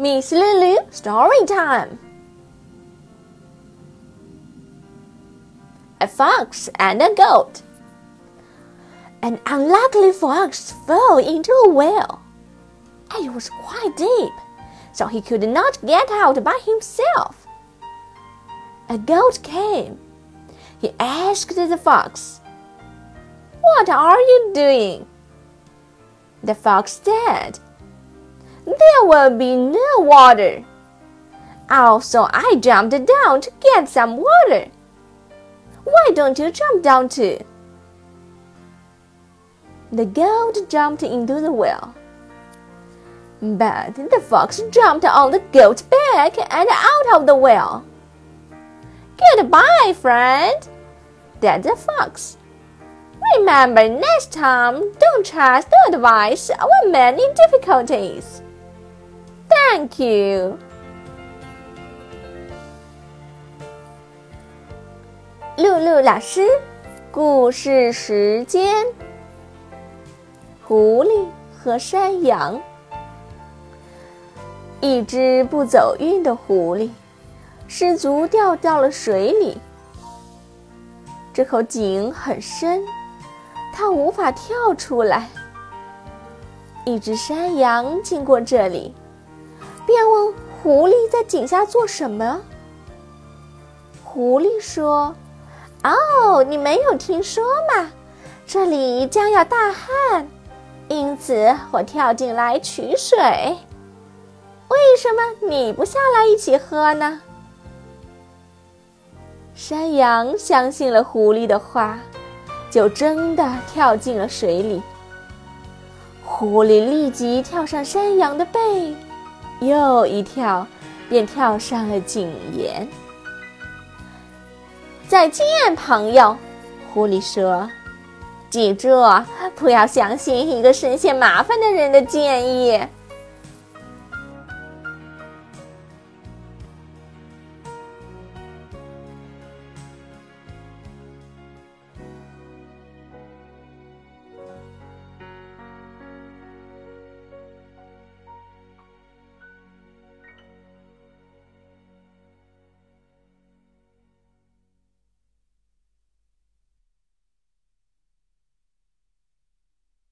Miss Lulu story time. A fox and a goat. An unlucky fox fell into a well. It was quite deep, so he could not get out by himself. A goat came. He asked the fox, What are you doing? The fox said, there will be no water. Also, I jumped down to get some water. Why don't you jump down too? The goat jumped into the well. But the fox jumped on the goat's back and out of the well. Goodbye, friend, said the fox. Remember next time, don't trust the advice of a man in difficulties. Thank you. 露露老师，故事时间：狐狸和山羊。一只不走运的狐狸，失足掉到了水里。这口井很深，它无法跳出来。一只山羊经过这里。狐狸在井下做什么。狐狸说：“哦，你没有听说吗？这里将要大旱，因此我跳进来取水。为什么你不下来一起喝呢？”山羊相信了狐狸的话，就真的跳进了水里。狐狸立即跳上山羊的背。又一跳，便跳上了井沿。再见，朋友，狐狸说：“记住，不要相信一个深陷麻烦的人的建议。”